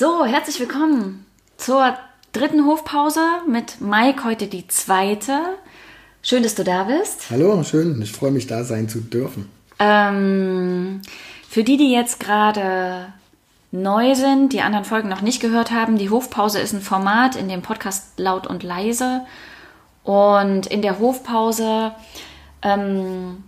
So, herzlich willkommen zur dritten Hofpause mit Mike, heute die zweite. Schön, dass du da bist. Hallo, schön. Ich freue mich, da sein zu dürfen. Ähm, für die, die jetzt gerade neu sind, die anderen Folgen noch nicht gehört haben, die Hofpause ist ein Format in dem Podcast Laut und Leise. Und in der Hofpause ähm,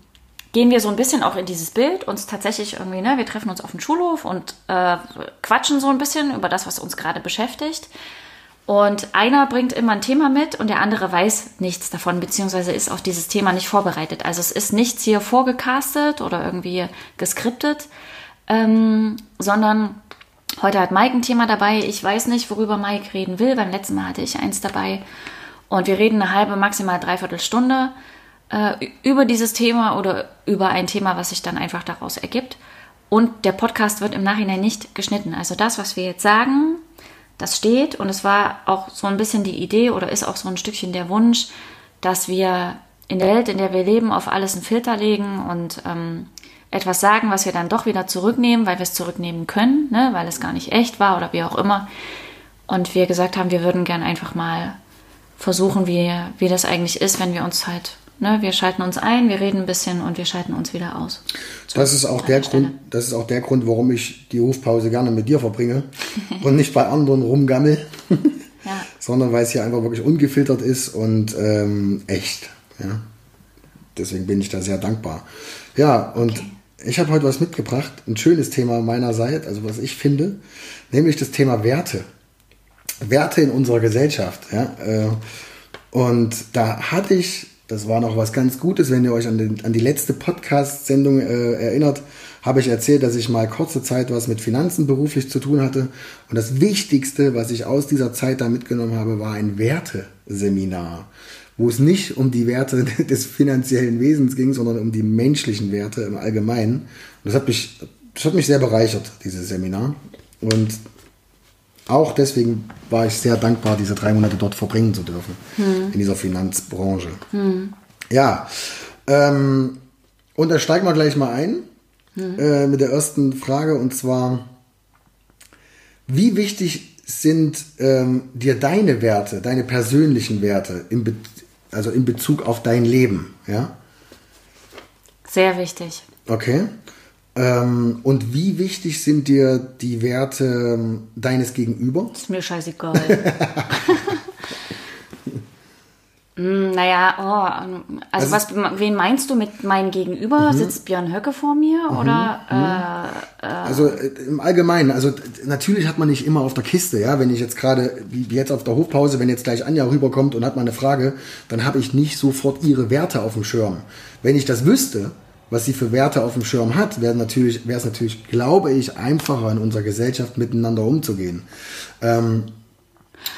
gehen wir so ein bisschen auch in dieses Bild, uns tatsächlich irgendwie, ne, wir treffen uns auf dem Schulhof und äh, quatschen so ein bisschen über das, was uns gerade beschäftigt. Und einer bringt immer ein Thema mit und der andere weiß nichts davon, beziehungsweise ist auf dieses Thema nicht vorbereitet. Also es ist nichts hier vorgecastet oder irgendwie geskriptet, ähm, sondern heute hat Mike ein Thema dabei. Ich weiß nicht, worüber Mike reden will. Beim letzten Mal hatte ich eins dabei. Und wir reden eine halbe, maximal dreiviertel Stunde äh, über dieses Thema oder über ein Thema, was sich dann einfach daraus ergibt. Und der Podcast wird im Nachhinein nicht geschnitten. Also das, was wir jetzt sagen, das steht. Und es war auch so ein bisschen die Idee oder ist auch so ein Stückchen der Wunsch, dass wir in der Welt, in der wir leben, auf alles einen Filter legen und ähm, etwas sagen, was wir dann doch wieder zurücknehmen, weil wir es zurücknehmen können, ne? weil es gar nicht echt war oder wie auch immer. Und wir gesagt haben, wir würden gern einfach mal versuchen, wie, wie das eigentlich ist, wenn wir uns halt Ne, wir schalten uns ein, wir reden ein bisschen und wir schalten uns wieder aus. So, das, ist auch der Grund, das ist auch der Grund, warum ich die Hofpause gerne mit dir verbringe und nicht bei anderen rumgammel, ja. sondern weil es hier einfach wirklich ungefiltert ist und ähm, echt. Ja. Deswegen bin ich da sehr dankbar. Ja, und okay. ich habe heute was mitgebracht, ein schönes Thema meinerseits, also was ich finde, nämlich das Thema Werte. Werte in unserer Gesellschaft. Ja. Äh, und da hatte ich das war noch was ganz Gutes, wenn ihr euch an, den, an die letzte Podcast-Sendung äh, erinnert, habe ich erzählt, dass ich mal kurze Zeit was mit Finanzen beruflich zu tun hatte. Und das Wichtigste, was ich aus dieser Zeit da mitgenommen habe, war ein Werteseminar, wo es nicht um die Werte des finanziellen Wesens ging, sondern um die menschlichen Werte im Allgemeinen. Und das hat mich, das hat mich sehr bereichert, dieses Seminar. Und auch deswegen war ich sehr dankbar, diese drei Monate dort verbringen zu dürfen, hm. in dieser Finanzbranche. Hm. Ja, ähm, und da steigen wir gleich mal ein hm. äh, mit der ersten Frage und zwar, wie wichtig sind ähm, dir deine Werte, deine persönlichen Werte, in also in Bezug auf dein Leben? Ja? Sehr wichtig. Okay. Ähm, und wie wichtig sind dir die Werte ähm, deines Gegenüber? ist mir scheißegal. mm, naja, oh, also, also was, wen meinst du mit meinem Gegenüber? Mhm. Sitzt Björn Höcke vor mir mhm. oder? Mhm. Äh, äh, also äh, im Allgemeinen, also natürlich hat man nicht immer auf der Kiste, ja. Wenn ich jetzt gerade, wie jetzt auf der Hofpause, wenn jetzt gleich Anja rüberkommt und hat mal eine Frage, dann habe ich nicht sofort ihre Werte auf dem Schirm. Wenn ich das wüsste, was sie für Werte auf dem Schirm hat, wäre natürlich, wäre es natürlich, glaube ich, einfacher in unserer Gesellschaft miteinander umzugehen. Ähm,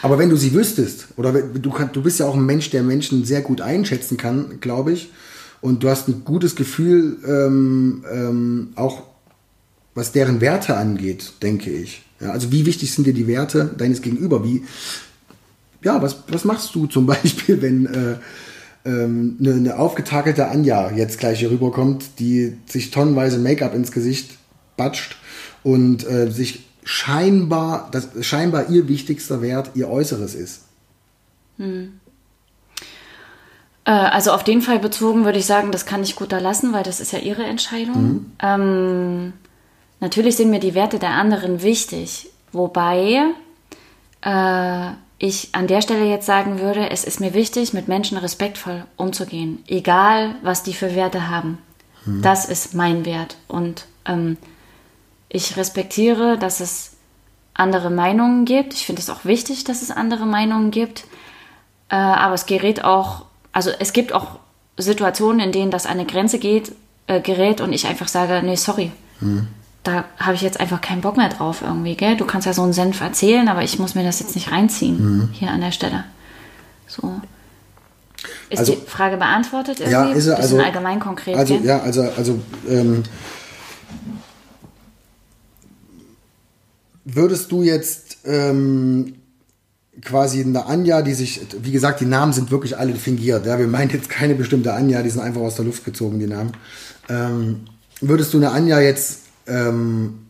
aber wenn du sie wüsstest, oder du, du bist ja auch ein Mensch, der Menschen sehr gut einschätzen kann, glaube ich, und du hast ein gutes Gefühl, ähm, ähm, auch was deren Werte angeht, denke ich. Ja, also wie wichtig sind dir die Werte deines Gegenüber? Wie, ja, was, was machst du zum Beispiel, wenn äh, ähm, eine, eine aufgetakelte Anja jetzt gleich hier rüberkommt, die sich tonnenweise Make-up ins Gesicht batscht und äh, sich scheinbar, das scheinbar ihr wichtigster Wert ihr Äußeres ist. Hm. Äh, also auf den Fall bezogen würde ich sagen, das kann ich gut da lassen, weil das ist ja ihre Entscheidung. Mhm. Ähm, natürlich sind mir die Werte der anderen wichtig, wobei äh, ich an der Stelle jetzt sagen würde, es ist mir wichtig, mit Menschen respektvoll umzugehen, egal was die für Werte haben. Hm. Das ist mein Wert. Und ähm, ich respektiere, dass es andere Meinungen gibt. Ich finde es auch wichtig, dass es andere Meinungen gibt. Äh, aber es gerät auch, also es gibt auch Situationen, in denen das an eine Grenze geht, äh, gerät und ich einfach sage, nee, sorry. Hm da habe ich jetzt einfach keinen Bock mehr drauf irgendwie, gell? Du kannst ja so einen Senf erzählen, aber ich muss mir das jetzt nicht reinziehen mhm. hier an der Stelle. So. Ist also, die Frage beantwortet irgendwie? Ja, ist er, also, allgemein konkret. Also, ja, also, also ähm, würdest du jetzt ähm, quasi eine Anja, die sich, wie gesagt, die Namen sind wirklich alle fingiert. Ja, wir meinen jetzt keine bestimmte Anja, die sind einfach aus der Luft gezogen, die Namen. Ähm, würdest du eine Anja jetzt ähm,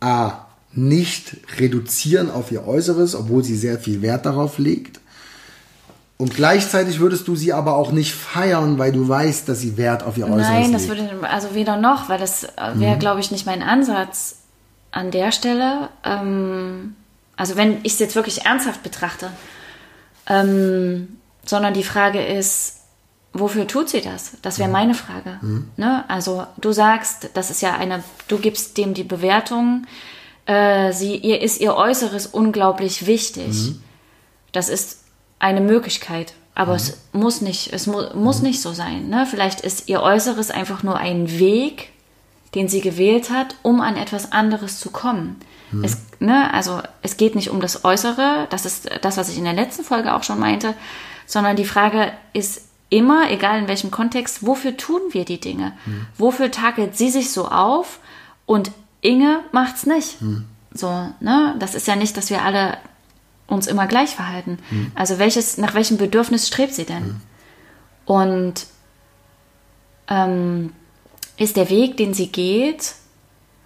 A, nicht reduzieren auf ihr Äußeres, obwohl sie sehr viel Wert darauf legt. Und gleichzeitig würdest du sie aber auch nicht feiern, weil du weißt, dass sie Wert auf ihr Äußeres legt. Nein, das würde, also weder noch, weil das wäre, mhm. glaube ich, nicht mein Ansatz an der Stelle. Ähm, also wenn ich es jetzt wirklich ernsthaft betrachte, ähm, sondern die Frage ist, wofür tut sie das? Das wäre mhm. meine Frage. Mhm. Ne? Also du sagst, das ist ja eine, du gibst dem die Bewertung, äh, sie, ihr ist ihr Äußeres unglaublich wichtig. Mhm. Das ist eine Möglichkeit, aber es mhm. muss nicht, es mu muss mhm. nicht so sein. Ne? Vielleicht ist ihr Äußeres einfach nur ein Weg, den sie gewählt hat, um an etwas anderes zu kommen. Mhm. Es, ne, also es geht nicht um das Äußere, das ist das, was ich in der letzten Folge auch schon meinte, sondern die Frage ist immer, egal in welchem Kontext, wofür tun wir die Dinge? Mhm. Wofür takelt sie sich so auf und Inge macht's nicht? Mhm. So, ne? Das ist ja nicht, dass wir alle uns immer gleich verhalten. Mhm. Also welches, nach welchem Bedürfnis strebt sie denn? Mhm. Und ähm, ist der Weg, den sie geht,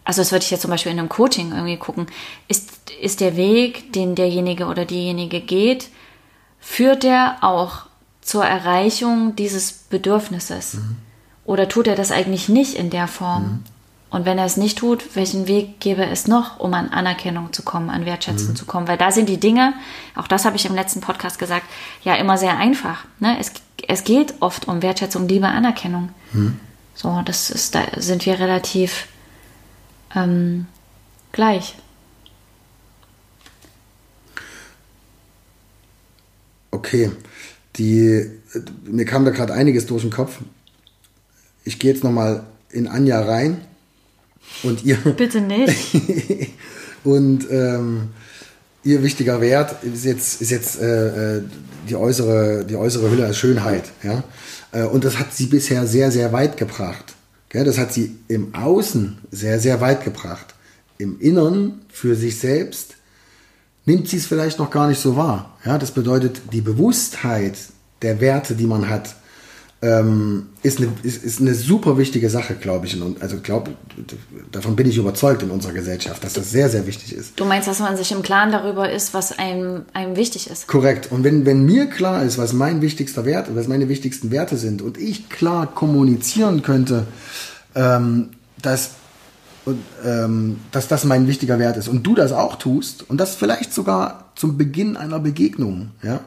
also das würde ich jetzt zum Beispiel in einem Coaching irgendwie gucken, ist, ist der Weg, den derjenige oder diejenige geht, führt der auch zur Erreichung dieses Bedürfnisses? Mhm. Oder tut er das eigentlich nicht in der Form? Mhm. Und wenn er es nicht tut, welchen Weg gäbe es noch, um an Anerkennung zu kommen, an Wertschätzung mhm. zu kommen? Weil da sind die Dinge, auch das habe ich im letzten Podcast gesagt, ja immer sehr einfach. Ne? Es, es geht oft um Wertschätzung, Liebe, Anerkennung. Mhm. So, das ist, da sind wir relativ ähm, gleich. Okay die, mir kam da gerade einiges durch den Kopf. Ich gehe jetzt nochmal in Anja rein und ihr. Bitte nicht. und ähm, ihr wichtiger Wert ist jetzt, ist jetzt äh, äh, die, äußere, die äußere Hülle als Schönheit. Ja? Äh, und das hat sie bisher sehr, sehr weit gebracht. Gell? Das hat sie im Außen sehr, sehr weit gebracht. Im Inneren für sich selbst nimmt sie es vielleicht noch gar nicht so wahr. Ja, das bedeutet, die Bewusstheit der Werte, die man hat, ähm, ist, eine, ist, ist eine super wichtige Sache, glaube ich. Und also glaub, davon bin ich überzeugt in unserer Gesellschaft, dass das sehr, sehr wichtig ist. Du meinst, dass man sich im Klaren darüber ist, was einem, einem wichtig ist? Korrekt. Und wenn, wenn mir klar ist, was mein wichtigster Wert, was meine wichtigsten Werte sind und ich klar kommunizieren könnte, ähm, dass und, ähm, dass das mein wichtiger Wert ist und du das auch tust und das vielleicht sogar zum Beginn einer Begegnung, ja,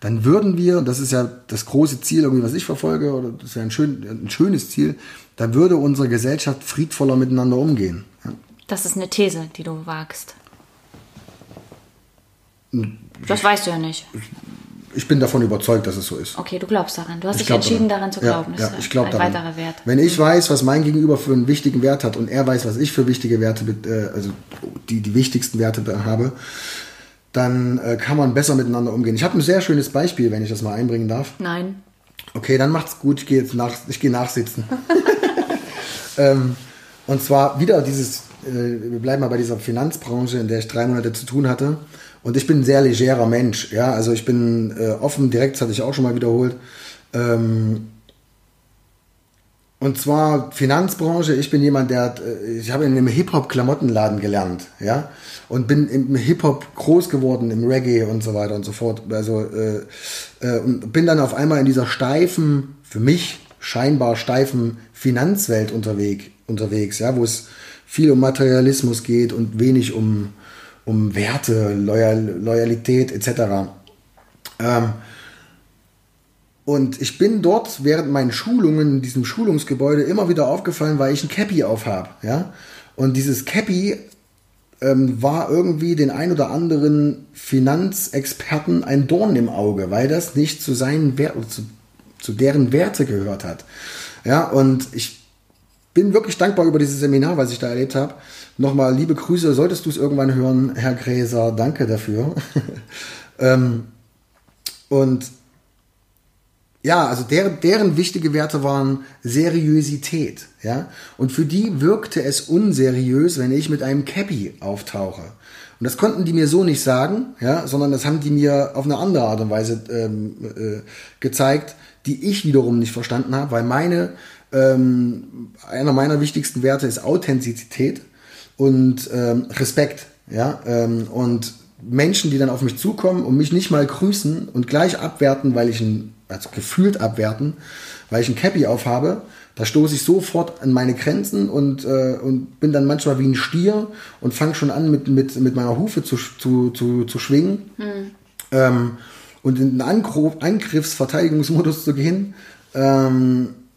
dann würden wir, das ist ja das große Ziel, irgendwie, was ich verfolge, oder das ist ja ein, schön, ein schönes Ziel, dann würde unsere Gesellschaft friedvoller miteinander umgehen. Ja. Das ist eine These, die du wagst. Das weißt du ja nicht ich bin davon überzeugt, dass es so ist. Okay, du glaubst daran. Du hast ich dich entschieden, daran zu glauben. Ja, ja ich glaube daran. weiterer Wert. Wenn ich weiß, was mein Gegenüber für einen wichtigen Wert hat und er weiß, was ich für wichtige Werte, äh, also die, die wichtigsten Werte habe, dann äh, kann man besser miteinander umgehen. Ich habe ein sehr schönes Beispiel, wenn ich das mal einbringen darf. Nein. Okay, dann macht's gut. Ich gehe jetzt nach, ich gehe nachsitzen. ähm, und zwar wieder dieses, äh, wir bleiben mal bei dieser Finanzbranche, in der ich drei Monate zu tun hatte. Und ich bin ein sehr legerer Mensch. Ja, also ich bin äh, offen, direkt, das hatte ich auch schon mal wiederholt. Ähm, und zwar Finanzbranche. Ich bin jemand, der, äh, ich habe in einem Hip-Hop-Klamottenladen gelernt, ja, und bin im Hip-Hop groß geworden, im Reggae und so weiter und so fort. Also äh, äh, und bin dann auf einmal in dieser steifen, für mich scheinbar steifen Finanzwelt unterwegs, unterwegs, ja, wo es viel um Materialismus geht und wenig um um Werte, Loyal, Loyalität etc. Ähm, und ich bin dort während meinen Schulungen in diesem Schulungsgebäude immer wieder aufgefallen, weil ich ein Cappy aufhab. Ja? Und dieses Cappy ähm, war irgendwie den ein oder anderen Finanzexperten ein Dorn im Auge, weil das nicht zu seinen Werten, zu, zu deren Werte gehört hat. Ja, und ich bin wirklich dankbar über dieses Seminar, was ich da erlebt habe. Nochmal liebe Grüße, solltest du es irgendwann hören, Herr Gräser, danke dafür. ähm, und ja, also deren, deren wichtige Werte waren Seriosität, ja. Und für die wirkte es unseriös, wenn ich mit einem Cappy auftauche. Und das konnten die mir so nicht sagen, ja, sondern das haben die mir auf eine andere Art und Weise ähm, äh, gezeigt, die ich wiederum nicht verstanden habe, weil meine, ähm, einer meiner wichtigsten Werte ist Authentizität. und ähm, Respekt. Ja, ähm, und Menschen, die dann auf mich zukommen und mich nicht mal grüßen und gleich abwerten, weil ich ein, also gefühlt abwerten, weil ich ein Cappy aufhabe, da stoße ich sofort an meine Grenzen und, äh, und bin dann manchmal wie ein Stier und fange schon an, mit, mit, mit meiner Hufe zu, zu, zu, zu schwingen hm. ähm, und in den Angriff, Angriffsverteidigungsmodus zu gehen. Ähm, äh,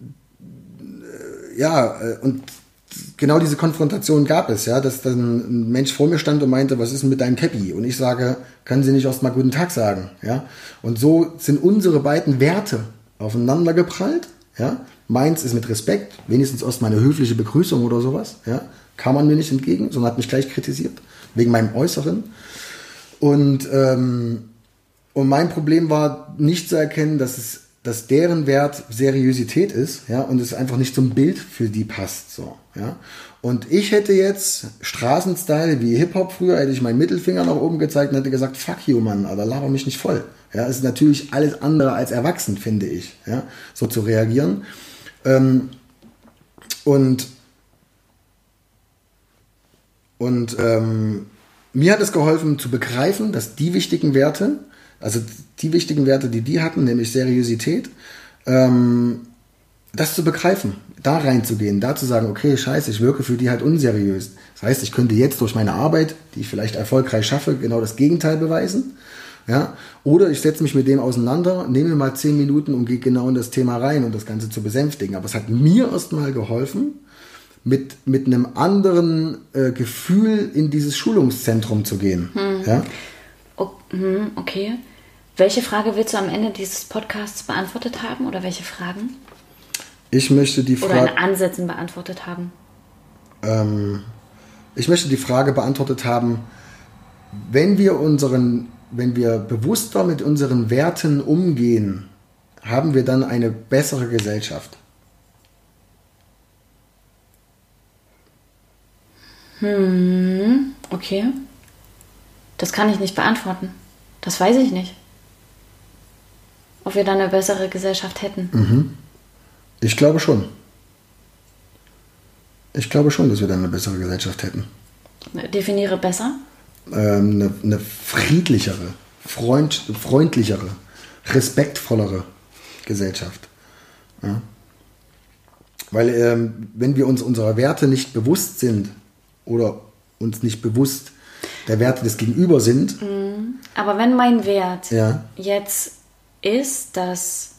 ja, äh, und genau diese Konfrontation gab es, ja, dass dann ein Mensch vor mir stand und meinte, was ist denn mit deinem Cappy? Und ich sage, können Sie nicht erst mal guten Tag sagen, ja? Und so sind unsere beiden Werte aufeinander geprallt, ja? Meins ist mit Respekt, wenigstens erst mal eine höfliche Begrüßung oder sowas, ja? Kam man mir nicht entgegen, sondern hat mich gleich kritisiert, wegen meinem Äußeren. Und, ähm, und mein Problem war, nicht zu erkennen, dass es dass deren Wert Seriosität ist, ja, und es einfach nicht zum Bild für die passt, so, ja. Und ich hätte jetzt Straßenstyle wie Hip-Hop früher, hätte ich meinen Mittelfinger nach oben gezeigt und hätte gesagt, fuck you, Mann, aber laber mich nicht voll. Ja, ist natürlich alles andere als erwachsen, finde ich, ja, so zu reagieren. Ähm, und und ähm, mir hat es geholfen zu begreifen, dass die wichtigen Werte, also die wichtigen Werte, die die hatten, nämlich Seriosität, ähm, das zu begreifen, da reinzugehen, da zu sagen, okay, scheiße, ich wirke für die halt unseriös. Das heißt, ich könnte jetzt durch meine Arbeit, die ich vielleicht erfolgreich schaffe, genau das Gegenteil beweisen. Ja? Oder ich setze mich mit dem auseinander, nehme mal zehn Minuten und gehe genau in das Thema rein, um das Ganze zu besänftigen. Aber es hat mir erstmal geholfen, mit, mit einem anderen äh, Gefühl in dieses Schulungszentrum zu gehen. Hm. Ja? Hm, okay. Welche Frage willst du am Ende dieses Podcasts beantwortet haben oder welche Fragen? Ich möchte die Frage. Oder in Ansätzen beantwortet haben. Ähm, ich möchte die Frage beantwortet haben, wenn wir unseren, wenn wir bewusster mit unseren Werten umgehen, haben wir dann eine bessere Gesellschaft? Hm, okay. Das kann ich nicht beantworten. Das weiß ich nicht. Ob wir dann eine bessere Gesellschaft hätten. Mhm. Ich glaube schon. Ich glaube schon, dass wir dann eine bessere Gesellschaft hätten. Definiere besser. Ähm, eine, eine, friedlichere, freund, freundlichere, respektvollere Gesellschaft. Ja? Weil ähm, wenn wir uns unserer Werte nicht bewusst sind oder uns nicht bewusst der Werte des Gegenüber sind. Mhm. Aber wenn mein Wert ja. jetzt ist, dass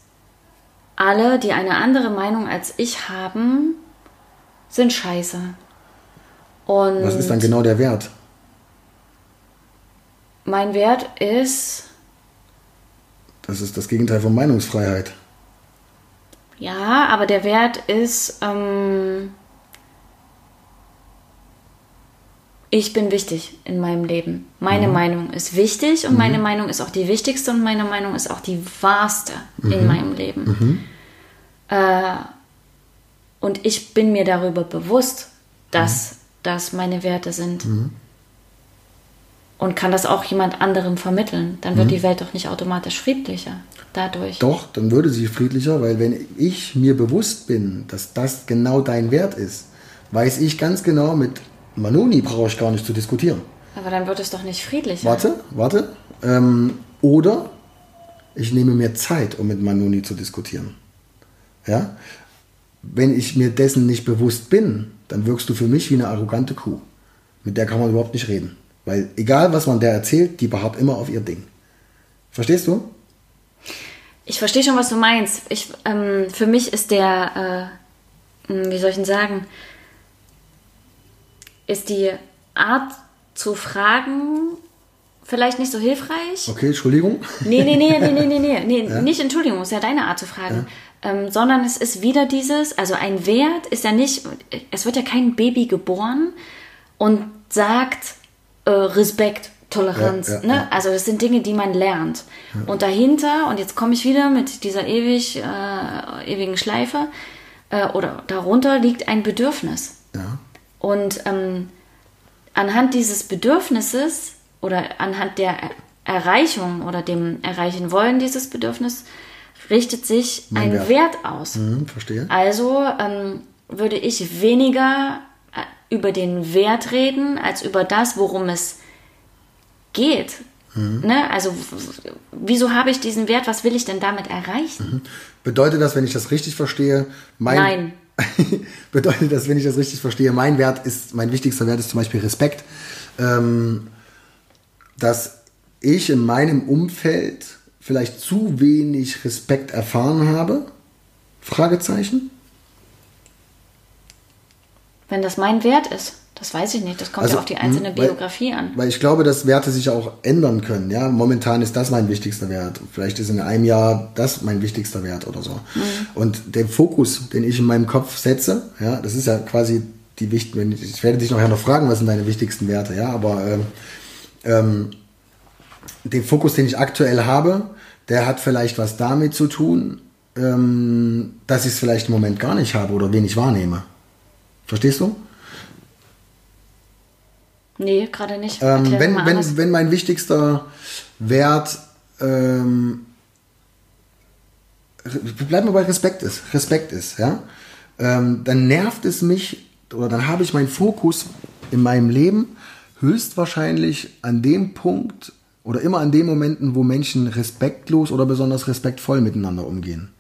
alle, die eine andere Meinung als ich haben, sind scheiße. Und Was ist dann genau der Wert? Mein Wert ist. Das ist das Gegenteil von Meinungsfreiheit. Ja, aber der Wert ist. Ähm, ich bin wichtig in meinem Leben. Meine mhm. Meinung ist wichtig und mhm. meine Meinung ist auch die wichtigste und meine Meinung ist auch die wahrste mhm. in meinem Leben. Mhm. Äh, und ich bin mir darüber bewusst, dass mhm. das meine Werte sind. Mhm. Und kann das auch jemand anderem vermitteln. Dann wird die Welt doch nicht automatisch friedlicher dadurch. Doch, dann würde sie friedlicher, weil wenn ich mir bewusst bin, dass das genau dein Wert ist, weiß ich ganz genau, mit Manoni brauche ich gar nicht zu diskutieren. Aber dann wird es doch nicht friedlich. Warte, warte. Ähm, oder ich nehme mir Zeit, um mit Manoni zu diskutieren. Ja? Wenn ich mir dessen nicht bewusst bin, dann wirkst du für mich wie eine arrogante Kuh. Mit der kann man überhaupt nicht reden. Weil egal, was man der erzählt, die beharrt immer auf ihr Ding. Verstehst du? Ich verstehe schon, was du meinst. Ich, ähm, für mich ist der, äh, hm, wie soll ich denn sagen, ist die Art zu fragen vielleicht nicht so hilfreich. Okay, Entschuldigung. Nee, nee, nee, nee, nee, nee, nee, nee ja. nicht Entschuldigung, ist ja deine Art zu fragen. Ja. Ähm, sondern es ist wieder dieses, also ein Wert ist ja nicht, es wird ja kein Baby geboren und sagt äh, Respekt, Toleranz. Ja, ne? Also das sind Dinge, die man lernt. Und dahinter, und jetzt komme ich wieder mit dieser ewig, äh, ewigen Schleife, äh, oder darunter liegt ein Bedürfnis. Ja. Und ähm, anhand dieses Bedürfnisses oder anhand der Erreichung oder dem Erreichen wollen dieses Bedürfnis richtet sich mein ein Wert, Wert aus. Mhm, verstehe. Also ähm, würde ich weniger äh, über den Wert reden, als über das, worum es geht. Mhm. Ne? Also wieso habe ich diesen Wert? Was will ich denn damit erreichen? Mhm. Bedeutet das, wenn ich das richtig verstehe, mein Nein. bedeutet das, wenn ich das richtig verstehe, mein Wert ist, mein wichtigster Wert ist zum Beispiel Respekt, ähm, dass ich in meinem Umfeld vielleicht zu wenig Respekt erfahren habe? Fragezeichen. Wenn das mein Wert ist. Das weiß ich nicht. Das kommt also, ja auf die einzelne weil, Biografie an. Weil ich glaube, dass Werte sich auch ändern können. Ja, momentan ist das mein wichtigster Wert. Vielleicht ist in einem Jahr das mein wichtigster Wert oder so. Mhm. Und der Fokus, den ich in meinem Kopf setze, ja, das ist ja quasi die wichtigen. Ich werde dich nachher noch fragen, was sind deine wichtigsten Werte. Ja, aber ähm, ähm, den Fokus, den ich aktuell habe, der hat vielleicht was damit zu tun, ähm, dass ich es vielleicht im Moment gar nicht habe oder wenig wahrnehme. Verstehst du? Nee, gerade nicht. Ähm, wenn, wenn, wenn mein wichtigster Wert, ähm, bleiben wir bei Respekt ist, Respekt ist, ja, ähm, dann nervt es mich oder dann habe ich meinen Fokus in meinem Leben höchstwahrscheinlich an dem Punkt oder immer an den Momenten, wo Menschen respektlos oder besonders respektvoll miteinander umgehen.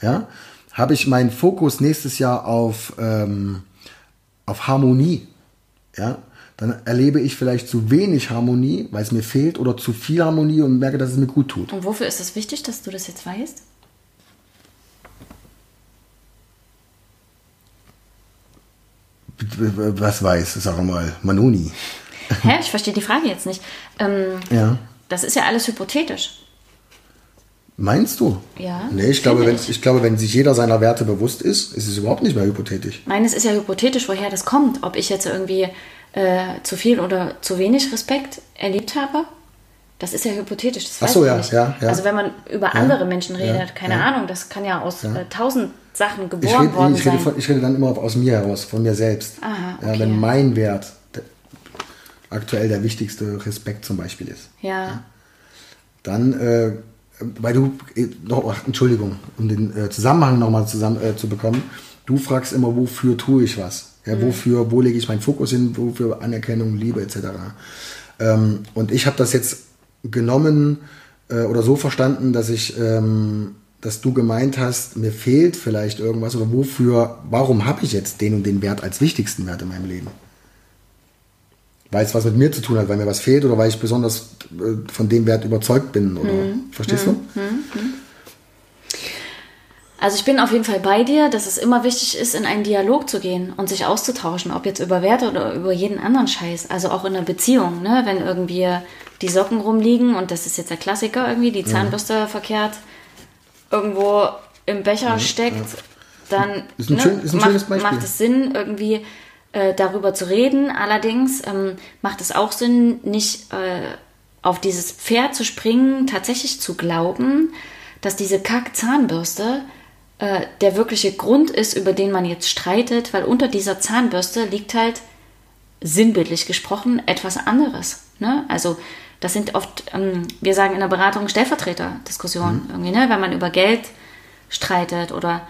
Ja, habe ich meinen Fokus nächstes Jahr auf, ähm, auf Harmonie. Ja, dann erlebe ich vielleicht zu wenig Harmonie, weil es mir fehlt, oder zu viel Harmonie und merke, dass es mir gut tut. Und wofür ist es wichtig, dass du das jetzt weißt? Was weiß, sag mal, Manoni. Hä? Ich verstehe die Frage jetzt nicht. Ähm, ja. Das ist ja alles hypothetisch. Meinst du? Ja. Nee, ich glaube, wenn, ich. ich glaube, wenn sich jeder seiner Werte bewusst ist, ist es überhaupt nicht mehr hypothetisch. Nein, es ist ja hypothetisch, woher das kommt. Ob ich jetzt irgendwie äh, zu viel oder zu wenig Respekt erlebt habe. Das ist ja hypothetisch. Das Ach so, ja, ja, ja, Also wenn man über andere Menschen redet, keine. Ahnung, das kann ja aus äh, tausend Sachen geboren ich rede, worden ich rede sein. Ich rede dann immer aus mir heraus, von mir selbst. Aha, okay. wenn mein Wert aktuell der wichtigste Respekt zum Beispiel ist. Ja. Dann, äh, weil du, äh, noch, Entschuldigung, um den äh, Zusammenhang nochmal zusammen, äh, zu bekommen, du fragst immer, wofür tue ich was? Ja, mhm. wofür, wo lege ich meinen Fokus hin, wofür Anerkennung, Liebe etc. Ähm, und ich habe das jetzt genommen äh, oder so verstanden, dass ich, ähm, dass du gemeint hast, mir fehlt vielleicht irgendwas oder wofür, warum habe ich jetzt den und den Wert als wichtigsten Wert in meinem Leben? Weil es was mit mir zu tun hat, weil mir was fehlt oder weil ich besonders äh, von dem Wert überzeugt bin oder mhm. verstehst mhm. du? Mhm. Also ich bin auf jeden Fall bei dir, dass es immer wichtig ist, in einen Dialog zu gehen und sich auszutauschen, ob jetzt über Werte oder über jeden anderen Scheiß. Also auch in einer Beziehung, ne? wenn irgendwie die Socken rumliegen und das ist jetzt der Klassiker irgendwie, die Zahnbürste ja. verkehrt irgendwo im Becher ja, steckt, ja. dann ist ein, ne, schön, macht, macht, es Sinn, irgendwie äh, darüber zu reden. Allerdings ähm, macht es auch Sinn, nicht äh, auf dieses Pferd zu springen, tatsächlich zu glauben, dass diese Kack-Zahnbürste äh, der wirkliche Grund ist, über den man jetzt streitet, weil unter dieser Zahnbürste liegt halt sinnbildlich gesprochen etwas anderes. Ne? Also das sind oft, ähm, wir sagen in der Beratung Stellvertreterdiskussionen mhm. irgendwie, ne? wenn man über Geld streitet oder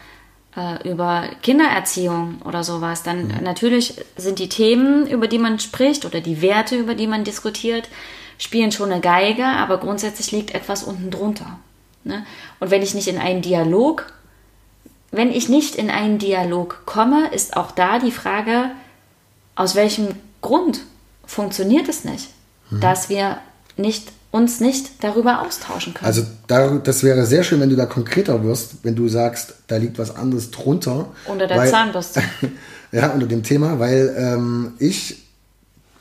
äh, über Kindererziehung oder sowas, dann mhm. natürlich sind die Themen, über die man spricht oder die Werte, über die man diskutiert, spielen schon eine Geige, aber grundsätzlich liegt etwas unten drunter. Ne? Und wenn ich nicht in einen Dialog wenn ich nicht in einen Dialog komme, ist auch da die Frage, aus welchem Grund funktioniert es nicht, mhm. dass wir nicht, uns nicht darüber austauschen können. Also da, das wäre sehr schön, wenn du da konkreter wirst, wenn du sagst, da liegt was anderes drunter. Unter der weil, Zahnbürste. ja, unter dem Thema, weil ähm, ich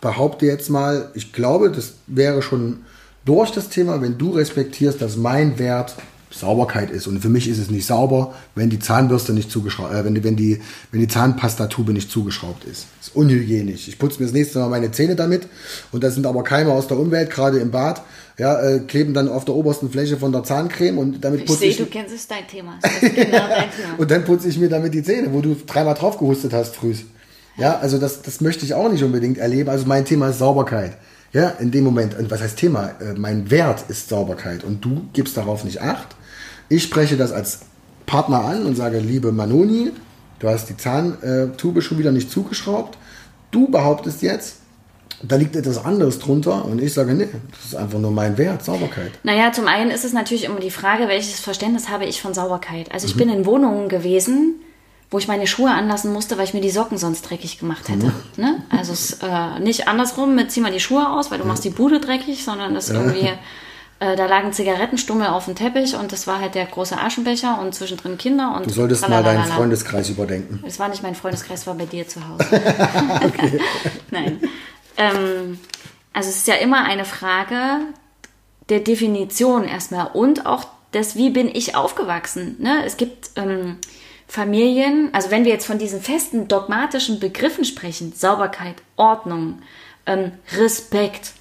behaupte jetzt mal, ich glaube, das wäre schon durch das Thema, wenn du respektierst, dass mein Wert Sauberkeit ist. Und für mich ist es nicht sauber, wenn die Zahnbürste nicht zugeschraubt, äh, wenn die, wenn die, wenn die Zahnpastatube nicht zugeschraubt ist. Das ist unhygienisch. Ich putze mir das nächste Mal meine Zähne damit und da sind aber Keime aus der Umwelt, gerade im Bad, ja, äh, kleben dann auf der obersten Fläche von der Zahncreme und damit putze ich. Seh, ich. du kennst es dein Thema. Genau dein Thema. und dann putze ich mir damit die Zähne, wo du dreimal drauf gehustet hast früh. Ja, also das, das möchte ich auch nicht unbedingt erleben. Also mein Thema ist Sauberkeit. Ja, in dem Moment, was heißt Thema? Äh, mein Wert ist Sauberkeit und du gibst darauf nicht Acht. Ich spreche das als Partner an und sage, liebe Manoni, du hast die Zahntube schon wieder nicht zugeschraubt. du behauptest jetzt, da liegt etwas anderes drunter und ich sage, nee, das ist einfach nur mein Wert, Sauberkeit. Naja, zum einen ist es natürlich immer die Frage, welches Verständnis habe ich von Sauberkeit. Also ich mhm. bin in Wohnungen gewesen, wo ich meine Schuhe anlassen musste, weil ich mir die Socken sonst dreckig gemacht hätte. Mhm. Ne? Also es äh, nicht andersrum mit zieh mal die Schuhe aus, weil du mhm. machst die Bude dreckig, sondern das irgendwie, äh, da lagen Zigarettenstummel auf dem Teppich und das war halt der große Aschenbecher und zwischendrin Kinder und. Du solltest tralalala. mal deinen Freundeskreis überdenken. Es war nicht mein Freundeskreis, war bei dir zu Hause. Nein. Ähm, also es ist ja immer eine Frage der Definition erstmal und auch des, wie bin ich aufgewachsen. Ne? Es gibt ähm, Familien, also wenn wir jetzt von diesen festen dogmatischen Begriffen sprechen, Sauberkeit, Ordnung, ähm, Respekt.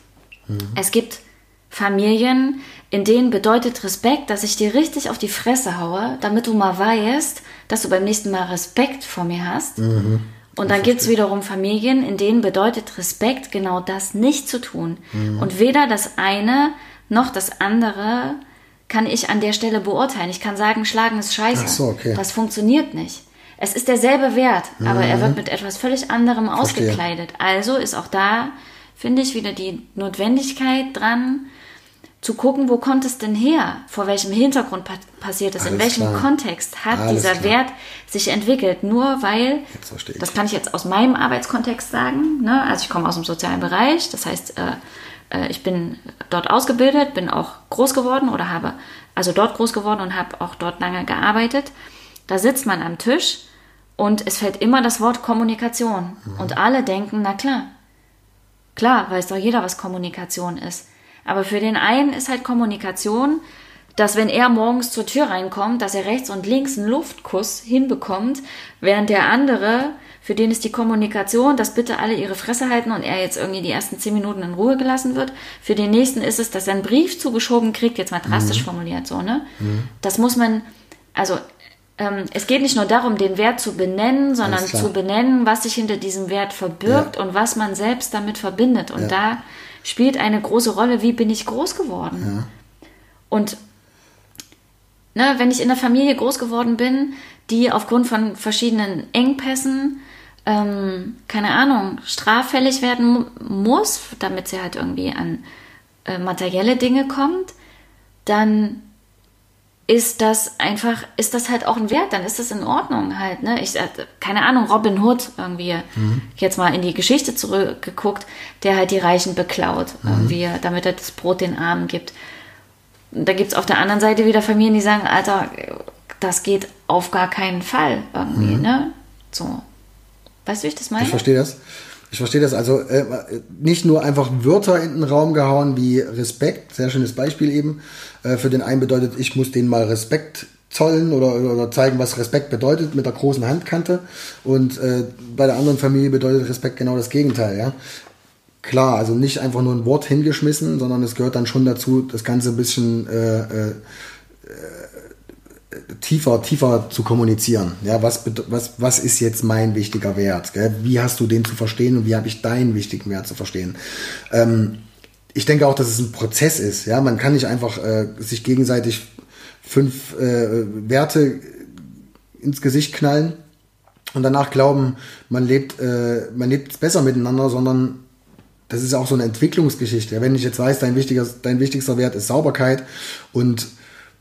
Mhm. Es gibt Familien, in denen bedeutet Respekt, dass ich dir richtig auf die Fresse haue, damit du mal weißt, dass du beim nächsten Mal Respekt vor mir hast. Mhm. Und dann gibt es wiederum Familien, in denen bedeutet Respekt genau das nicht zu tun. Mhm. Und weder das eine noch das andere kann ich an der Stelle beurteilen. Ich kann sagen, schlagen ist scheiße. So, okay. Das funktioniert nicht. Es ist derselbe Wert, mhm. aber er wird mit etwas völlig anderem Verstehe. ausgekleidet. Also ist auch da, finde ich, wieder die Notwendigkeit dran, zu gucken, wo kommt es denn her? Vor welchem Hintergrund pa passiert es? Alles in welchem klar. Kontext hat Alles dieser klar. Wert sich entwickelt? Nur weil, das kann ich jetzt aus meinem Arbeitskontext sagen, ne? also ich komme aus dem sozialen Bereich, das heißt, äh, äh, ich bin dort ausgebildet, bin auch groß geworden oder habe also dort groß geworden und habe auch dort lange gearbeitet. Da sitzt man am Tisch und es fällt immer das Wort Kommunikation. Mhm. Und alle denken, na klar, klar, weiß doch jeder, was Kommunikation ist. Aber für den einen ist halt Kommunikation, dass wenn er morgens zur Tür reinkommt, dass er rechts und links einen Luftkuss hinbekommt, während der andere, für den ist die Kommunikation, dass bitte alle ihre Fresse halten und er jetzt irgendwie die ersten zehn Minuten in Ruhe gelassen wird. Für den nächsten ist es, dass er einen Brief zugeschoben kriegt, jetzt mal drastisch mhm. formuliert so, ne? Mhm. Das muss man, also ähm, es geht nicht nur darum, den Wert zu benennen, sondern zu benennen, was sich hinter diesem Wert verbirgt ja. und was man selbst damit verbindet. Und ja. da spielt eine große Rolle, wie bin ich groß geworden. Ja. Und ne, wenn ich in einer Familie groß geworden bin, die aufgrund von verschiedenen Engpässen, ähm, keine Ahnung, straffällig werden muss, damit sie halt irgendwie an äh, materielle Dinge kommt, dann ist das einfach, ist das halt auch ein Wert, dann ist das in Ordnung halt, ne? Ich, äh, keine Ahnung, Robin Hood irgendwie, mhm. jetzt mal in die Geschichte zurückgeguckt, der halt die Reichen beklaut, mhm. irgendwie, damit er das Brot den Armen gibt. Und da gibt es auf der anderen Seite wieder Familien, die sagen, Alter, das geht auf gar keinen Fall irgendwie, mhm. ne? So. Weißt du, wie ich das meine? Ich verstehe das. Ich verstehe das also äh, nicht nur einfach Wörter in den Raum gehauen wie Respekt, sehr schönes Beispiel eben. Äh, für den einen bedeutet, ich muss denen mal Respekt zollen oder, oder zeigen, was Respekt bedeutet mit der großen Handkante. Und äh, bei der anderen Familie bedeutet Respekt genau das Gegenteil. Ja? Klar, also nicht einfach nur ein Wort hingeschmissen, sondern es gehört dann schon dazu, das Ganze ein bisschen äh, äh, tiefer, tiefer zu kommunizieren. Ja, was, was, was ist jetzt mein wichtiger Wert? Gell? Wie hast du den zu verstehen und wie habe ich deinen wichtigen Wert zu verstehen? Ähm, ich denke auch, dass es ein Prozess ist. Ja, man kann nicht einfach äh, sich gegenseitig fünf äh, Werte ins Gesicht knallen und danach glauben, man lebt, äh, man lebt besser miteinander, sondern das ist auch so eine Entwicklungsgeschichte. Wenn ich jetzt weiß, dein, wichtiger, dein wichtigster Wert ist Sauberkeit und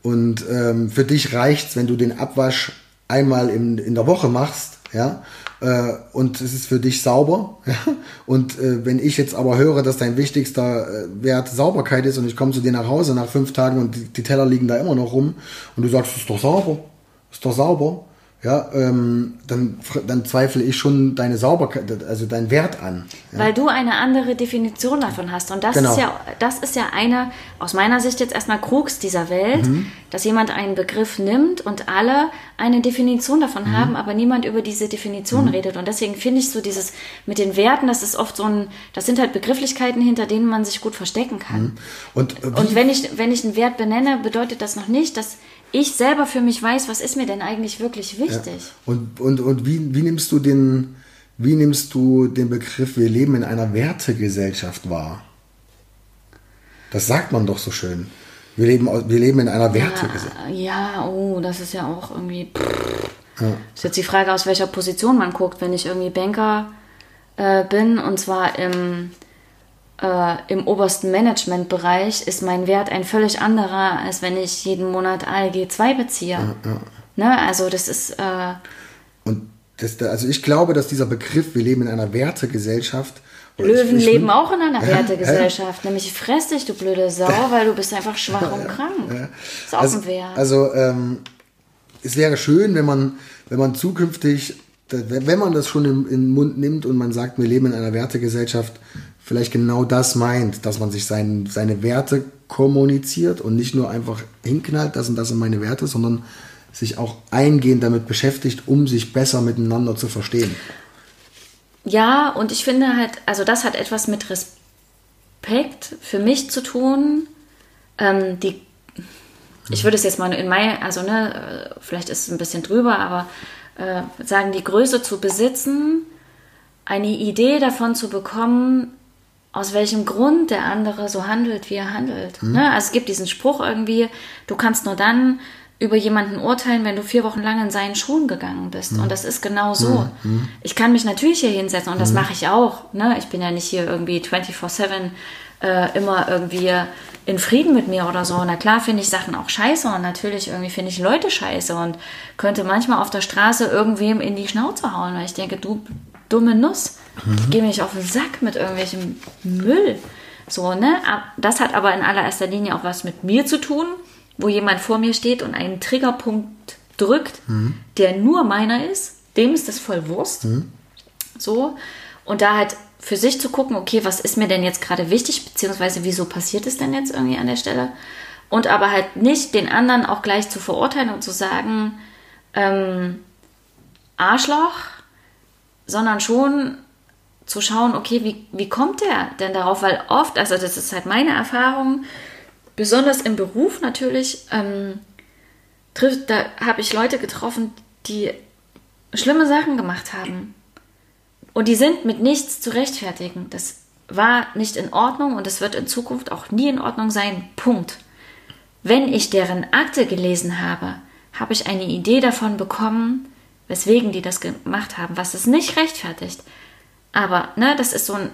und ähm, für dich reicht's, wenn du den Abwasch einmal in, in der Woche machst, ja, äh, und es ist für dich sauber. Ja? Und äh, wenn ich jetzt aber höre, dass dein wichtigster äh, Wert Sauberkeit ist und ich komme zu dir nach Hause nach fünf Tagen und die, die Teller liegen da immer noch rum und du sagst, ist doch sauber, ist doch sauber, ja, ähm, dann, dann zweifle ich schon deine Sauberkeit, also deinen Wert an. Ja. Weil du eine andere Definition davon hast. Und das genau. ist ja, das ist ja eine, aus meiner Sicht jetzt erstmal Krux dieser Welt, mhm. dass jemand einen Begriff nimmt und alle eine Definition davon mhm. haben, aber niemand über diese Definition mhm. redet. Und deswegen finde ich so dieses mit den Werten, das ist oft so ein, das sind halt Begrifflichkeiten, hinter denen man sich gut verstecken kann. Mhm. Und, äh, und wenn ich, wenn ich einen Wert benenne, bedeutet das noch nicht, dass ich selber für mich weiß, was ist mir denn eigentlich wirklich wichtig. Ja. Und, und, und wie, wie nimmst du den, wie nimmst du den Begriff, wir leben in einer Wertegesellschaft wahr? Das sagt man doch so schön. Wir leben, wir leben in einer Wertegesellschaft. Ja, ja, oh, das ist ja auch irgendwie. Ja. Ist jetzt die Frage, aus welcher Position man guckt. Wenn ich irgendwie Banker äh, bin, und zwar im, äh, im obersten Managementbereich, ist mein Wert ein völlig anderer, als wenn ich jeden Monat ALG 2 beziehe. Ja, ja. Ne? Also das ist... Äh, und das, also ich glaube, dass dieser Begriff, wir leben in einer Wertegesellschaft, Löwen ich, ich leben auch in einer Wertegesellschaft, nämlich fress dich, du blöde Sau, weil du bist einfach schwach und krank. Ja. Ist auch also, ein Wert. Also ähm, es wäre schön, wenn man, wenn man zukünftig, wenn man das schon im, in den Mund nimmt und man sagt, wir leben in einer Wertegesellschaft, vielleicht genau das meint, dass man sich sein, seine Werte kommuniziert und nicht nur einfach hinknallt, das und das sind meine Werte, sondern sich auch eingehend damit beschäftigt, um sich besser miteinander zu verstehen. Ja, und ich finde halt, also das hat etwas mit Respekt für mich zu tun. Ähm, die, ich würde es jetzt mal in mein, also ne, vielleicht ist es ein bisschen drüber, aber äh, sagen, die Größe zu besitzen, eine Idee davon zu bekommen, aus welchem Grund der andere so handelt, wie er handelt. Mhm. Ne? Also es gibt diesen Spruch irgendwie, du kannst nur dann über jemanden urteilen, wenn du vier Wochen lang in seinen Schuhen gegangen bist. Mhm. Und das ist genau so. Mhm. Ich kann mich natürlich hier hinsetzen und das mhm. mache ich auch. Ne? Ich bin ja nicht hier irgendwie 24-7 äh, immer irgendwie in Frieden mit mir oder so. Na klar finde ich Sachen auch scheiße und natürlich irgendwie finde ich Leute scheiße und könnte manchmal auf der Straße irgendwem in die Schnauze hauen, weil ich denke, du dumme Nuss, mhm. geh mich auf den Sack mit irgendwelchem Müll. So, ne? Das hat aber in allererster Linie auch was mit mir zu tun wo jemand vor mir steht und einen Triggerpunkt drückt, mhm. der nur meiner ist, dem ist das voll Wurst. Mhm. So. Und da halt für sich zu gucken, okay, was ist mir denn jetzt gerade wichtig, beziehungsweise wieso passiert es denn jetzt irgendwie an der Stelle? Und aber halt nicht den anderen auch gleich zu verurteilen und zu sagen, ähm, Arschloch, sondern schon zu schauen, okay, wie, wie kommt der denn darauf? Weil oft, also das ist halt meine Erfahrung, besonders im Beruf natürlich, ähm, trifft, da habe ich Leute getroffen, die schlimme Sachen gemacht haben. Und die sind mit nichts zu rechtfertigen. Das war nicht in Ordnung und es wird in Zukunft auch nie in Ordnung sein. Punkt. Wenn ich deren Akte gelesen habe, habe ich eine Idee davon bekommen, weswegen die das gemacht haben, was es nicht rechtfertigt. Aber ne, das ist so ein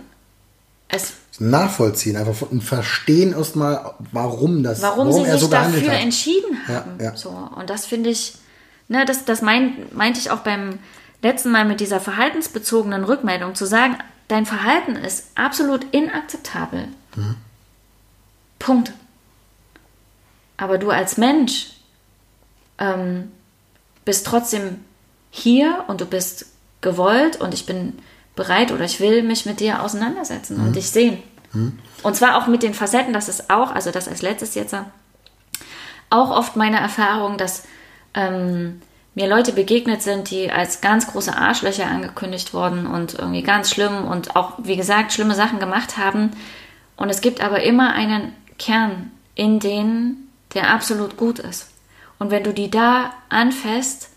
es nachvollziehen, einfach ein Verstehen erstmal, warum das, warum, warum sie sich so dafür hat. entschieden haben. Ja, ja. So und das finde ich, ne, das, das mein, meinte ich auch beim letzten Mal mit dieser verhaltensbezogenen Rückmeldung zu sagen, dein Verhalten ist absolut inakzeptabel. Mhm. Punkt. Aber du als Mensch ähm, bist trotzdem hier und du bist gewollt und ich bin bereit oder ich will mich mit dir auseinandersetzen mhm. und dich sehen. Mhm. Und zwar auch mit den Facetten, das ist auch, also das als letztes jetzt auch oft meine Erfahrung, dass ähm, mir Leute begegnet sind, die als ganz große Arschlöcher angekündigt wurden und irgendwie ganz schlimm und auch, wie gesagt, schlimme Sachen gemacht haben. Und es gibt aber immer einen Kern in denen, der absolut gut ist. Und wenn du die da anfasst,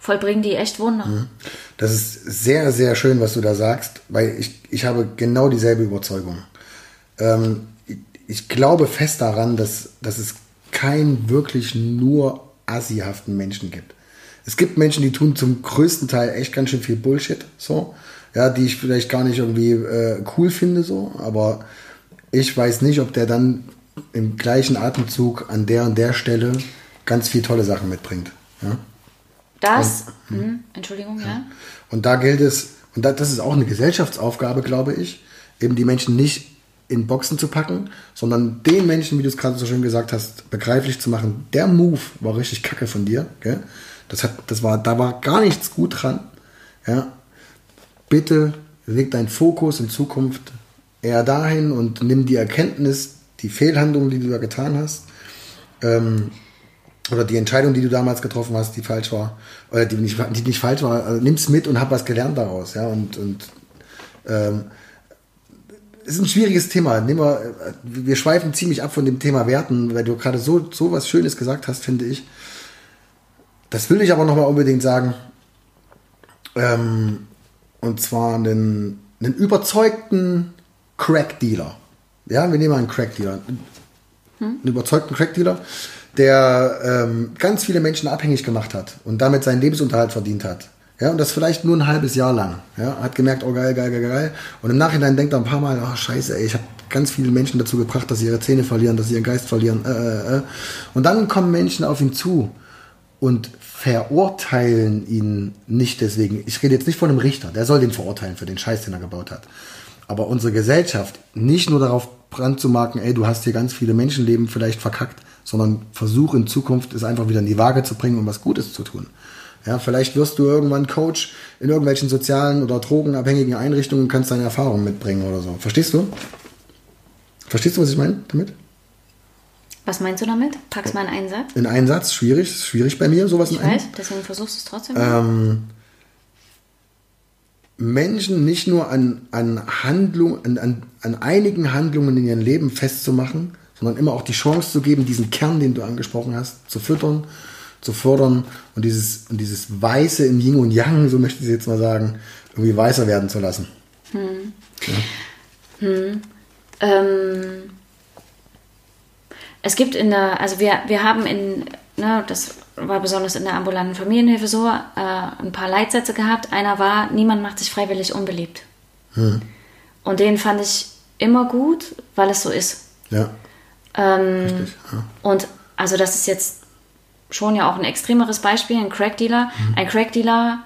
vollbringen die echt Wunder. Mhm. Das ist sehr, sehr schön, was du da sagst, weil ich, ich habe genau dieselbe Überzeugung. Ähm, ich, glaube fest daran, dass, dass es keinen wirklich nur assihaften Menschen gibt. Es gibt Menschen, die tun zum größten Teil echt ganz schön viel Bullshit, so, ja, die ich vielleicht gar nicht irgendwie äh, cool finde, so, aber ich weiß nicht, ob der dann im gleichen Atemzug an der und der Stelle ganz viel tolle Sachen mitbringt. Ja? Das, und, mh, hm, Entschuldigung, ja. ja. Und da gilt es, und das ist auch eine Gesellschaftsaufgabe, glaube ich, eben die Menschen nicht in Boxen zu packen, sondern den Menschen, wie du es gerade so schön gesagt hast, begreiflich zu machen, der Move war richtig kacke von dir. Gell? Das hat, das war, da war gar nichts gut dran. Ja? Bitte leg deinen Fokus in Zukunft eher dahin und nimm die Erkenntnis, die Fehlhandlung, die du da getan hast, ähm, oder die Entscheidung, die du damals getroffen hast, die falsch war, oder die nicht, die nicht falsch war, also nimm's mit und hab was gelernt daraus, ja, und, und ähm, ist ein schwieriges Thema. Nehmen wir, wir schweifen ziemlich ab von dem Thema Werten, weil du gerade so, so was Schönes gesagt hast, finde ich. Das will ich aber nochmal unbedingt sagen. Ähm, und zwar einen, einen überzeugten Crack-Dealer. Ja, wir nehmen mal einen Crack-Dealer. Hm? Einen überzeugten Crack-Dealer der ähm, ganz viele Menschen abhängig gemacht hat und damit seinen Lebensunterhalt verdient hat. Ja, und das vielleicht nur ein halbes Jahr lang. Ja, hat gemerkt, oh geil, geil, geil, geil. Und im Nachhinein denkt er ein paar Mal, oh scheiße, ey, ich habe ganz viele Menschen dazu gebracht, dass sie ihre Zähne verlieren, dass sie ihren Geist verlieren. Äh, äh, äh. Und dann kommen Menschen auf ihn zu und verurteilen ihn nicht deswegen. Ich rede jetzt nicht von einem Richter, der soll den verurteilen für den Scheiß, den er gebaut hat. Aber unsere Gesellschaft nicht nur darauf brand zu marken, ey, du hast hier ganz viele Menschenleben vielleicht verkackt, sondern versuch in Zukunft es einfach wieder in die Waage zu bringen, um was Gutes zu tun. Ja, vielleicht wirst du irgendwann Coach in irgendwelchen sozialen oder drogenabhängigen Einrichtungen und kannst deine Erfahrungen mitbringen oder so. Verstehst du? Verstehst du, was ich meine damit? Was meinst du damit? Pack's mal in einen Satz. In einen Satz, schwierig, schwierig bei mir, sowas ich in einen. Weiß, deswegen versuchst du es trotzdem. Ähm, Menschen nicht nur an, an Handlungen, an, an einigen Handlungen in ihrem Leben festzumachen, sondern immer auch die Chance zu geben, diesen Kern, den du angesprochen hast, zu füttern zu fördern und dieses, und dieses Weiße im Yin und Yang, so möchte ich jetzt mal sagen, irgendwie weißer werden zu lassen. Hm. Ja. Hm. Ähm, es gibt in der, also wir, wir haben in, ne, das war besonders in der ambulanten Familienhilfe so, äh, ein paar Leitsätze gehabt. Einer war, niemand macht sich freiwillig unbeliebt. Hm. Und den fand ich immer gut, weil es so ist. Ja. Ähm, Richtig, ja. Und also das ist jetzt schon ja auch ein extremeres Beispiel, ein Crackdealer. Mhm. Ein Crackdealer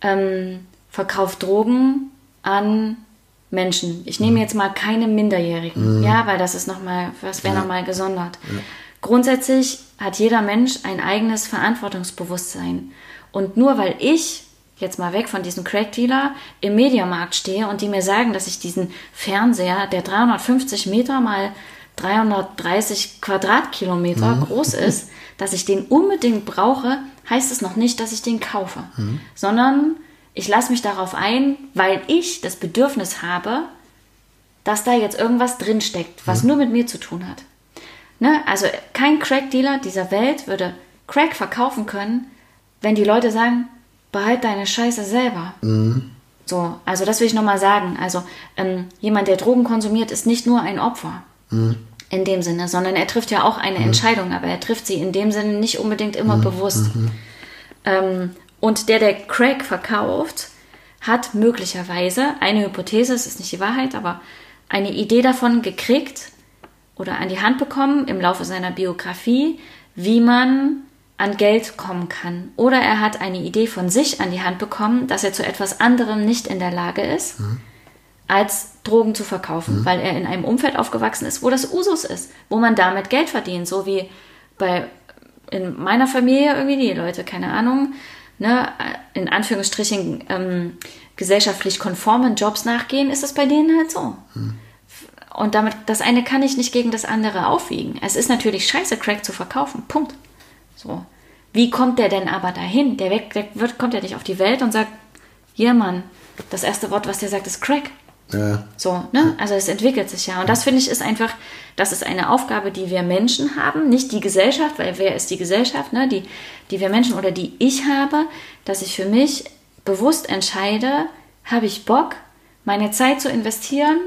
ähm, verkauft Drogen an Menschen. Ich nehme mhm. jetzt mal keine Minderjährigen, mhm. ja, weil das ist noch mal, das wäre ja. nochmal gesondert. Ja. Grundsätzlich hat jeder Mensch ein eigenes Verantwortungsbewusstsein. Und nur weil ich jetzt mal weg von diesem Crackdealer im Mediamarkt stehe und die mir sagen, dass ich diesen Fernseher, der 350 Meter mal 330 Quadratkilometer mhm. groß ist, dass ich den unbedingt brauche, heißt es noch nicht, dass ich den kaufe, mhm. sondern ich lasse mich darauf ein, weil ich das Bedürfnis habe, dass da jetzt irgendwas drinsteckt, was mhm. nur mit mir zu tun hat. Ne? Also kein Crack-Dealer dieser Welt würde Crack verkaufen können, wenn die Leute sagen, behalt deine Scheiße selber. Mhm. So, also das will ich nochmal sagen. Also ähm, jemand, der Drogen konsumiert, ist nicht nur ein Opfer. Mhm in dem Sinne, sondern er trifft ja auch eine mhm. Entscheidung, aber er trifft sie in dem Sinne nicht unbedingt immer mhm. bewusst. Mhm. Ähm, und der, der Craig verkauft, hat möglicherweise eine Hypothese, es ist nicht die Wahrheit, aber eine Idee davon gekriegt oder an die Hand bekommen im Laufe seiner Biografie, wie man an Geld kommen kann. Oder er hat eine Idee von sich an die Hand bekommen, dass er zu etwas anderem nicht in der Lage ist. Mhm als Drogen zu verkaufen, mhm. weil er in einem Umfeld aufgewachsen ist, wo das Usus ist, wo man damit Geld verdient, so wie bei in meiner Familie irgendwie die Leute, keine Ahnung, ne, in Anführungsstrichen ähm, gesellschaftlich konformen Jobs nachgehen, ist es bei denen halt so. Mhm. Und damit, das eine kann ich nicht gegen das andere aufwiegen. Es ist natürlich scheiße, Crack zu verkaufen. Punkt. So. Wie kommt der denn aber dahin? Der, weg, der wird, kommt ja nicht auf die Welt und sagt, hier Mann, das erste Wort, was der sagt, ist Crack. Ja. So, ne? Also es entwickelt sich ja. Und das finde ich ist einfach, das ist eine Aufgabe, die wir Menschen haben, nicht die Gesellschaft, weil wer ist die Gesellschaft, ne? Die, die wir Menschen oder die ich habe, dass ich für mich bewusst entscheide, habe ich Bock, meine Zeit zu investieren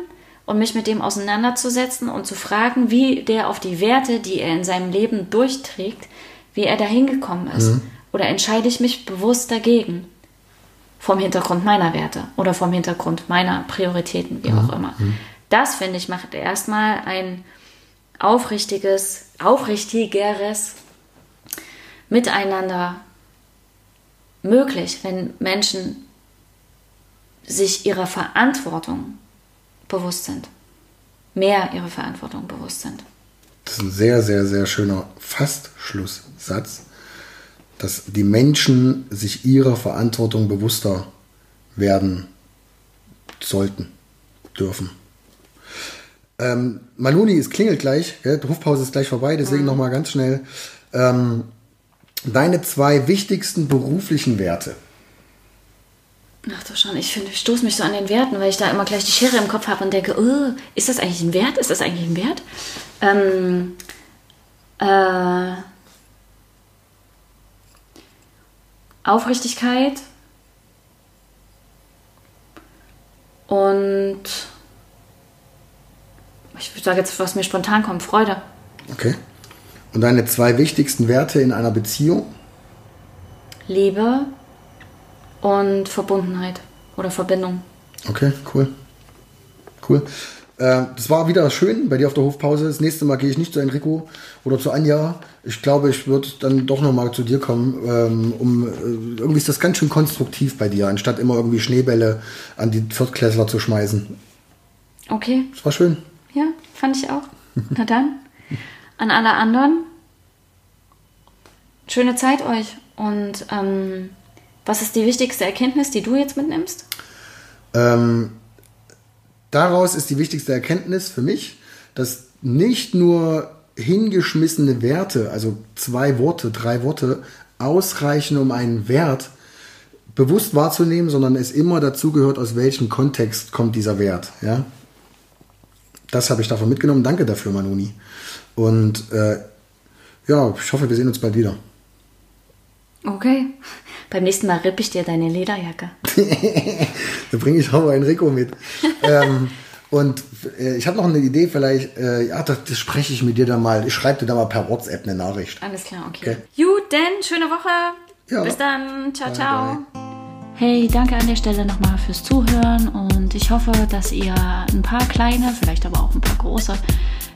und mich mit dem auseinanderzusetzen und zu fragen, wie der auf die Werte, die er in seinem Leben durchträgt, wie er da hingekommen ist. Mhm. Oder entscheide ich mich bewusst dagegen? vom Hintergrund meiner Werte oder vom Hintergrund meiner Prioritäten, wie auch immer. Mhm. Das, finde ich, macht erstmal ein aufrichtiges, aufrichtigeres Miteinander möglich, wenn Menschen sich ihrer Verantwortung bewusst sind. Mehr ihrer Verantwortung bewusst sind. Das ist ein sehr, sehr, sehr schöner Fastschlusssatz dass die Menschen sich ihrer Verantwortung bewusster werden sollten, dürfen. Ähm, Maluni, es klingelt gleich, gell? die Hofpause ist gleich vorbei, deswegen mhm. nochmal ganz schnell. Ähm, deine zwei wichtigsten beruflichen Werte. Ach du schon, ich finde, ich stoße mich so an den Werten, weil ich da immer gleich die Schere im Kopf habe und denke, oh, ist das eigentlich ein Wert? Ist das eigentlich ein Wert? Ähm, äh, Aufrichtigkeit und ich sage jetzt, was mir spontan kommt, Freude. Okay. Und deine zwei wichtigsten Werte in einer Beziehung? Liebe und Verbundenheit oder Verbindung. Okay, cool. Cool. Äh, das war wieder schön bei dir auf der Hofpause. Das nächste Mal gehe ich nicht zu Enrico oder zu Anja. Ich glaube, ich würde dann doch nochmal zu dir kommen. Ähm, um, äh, irgendwie ist das ganz schön konstruktiv bei dir, anstatt immer irgendwie Schneebälle an die Viertklässler zu schmeißen. Okay. Das war schön. Ja, fand ich auch. Na dann, an alle anderen, schöne Zeit euch. Und ähm, was ist die wichtigste Erkenntnis, die du jetzt mitnimmst? Ähm, daraus ist die wichtigste Erkenntnis für mich, dass nicht nur hingeschmissene Werte, also zwei Worte, drei Worte, ausreichen, um einen Wert bewusst wahrzunehmen, sondern es immer dazu gehört, aus welchem Kontext kommt dieser Wert. Ja? Das habe ich davon mitgenommen. Danke dafür, Manuni. Und äh, ja, ich hoffe, wir sehen uns bald wieder. Okay. Beim nächsten Mal rippe ich dir deine Lederjacke. da bringe ich aber Enrico mit. ähm, und äh, ich habe noch eine Idee, vielleicht, äh, ja, das, das, spreche ich mit dir dann mal. Ich schreibe dir da mal per WhatsApp eine Nachricht. Alles klar, okay. okay. Gut, denn schöne Woche. Ja. Bis dann. Ciao, bye, ciao. Bye. Hey, danke an der Stelle nochmal fürs Zuhören und ich hoffe, dass ihr ein paar kleine, vielleicht aber auch ein paar große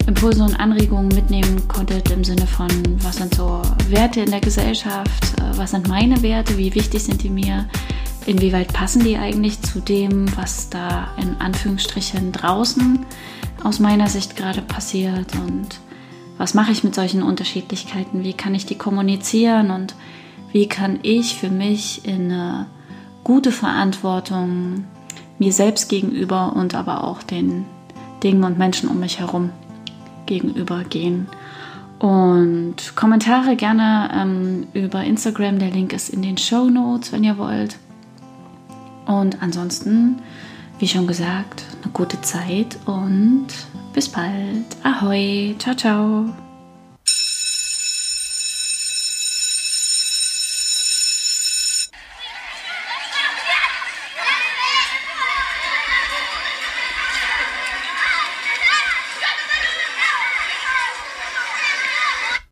Impulse und Anregungen mitnehmen konntet im Sinne von, was sind so Werte in der Gesellschaft, äh, was sind meine Werte, wie wichtig sind die mir, inwieweit passen die eigentlich zu dem, was da in Anführungsstrichen draußen aus meiner Sicht gerade passiert? Und was mache ich mit solchen Unterschiedlichkeiten, wie kann ich die kommunizieren? Und wie kann ich für mich in eine gute Verantwortung mir selbst gegenüber und aber auch den Dingen und Menschen um mich herum gegenüber gehen. Und Kommentare gerne ähm, über Instagram. Der Link ist in den Show Notes, wenn ihr wollt. Und ansonsten, wie schon gesagt, eine gute Zeit und bis bald. Ahoi, ciao, ciao.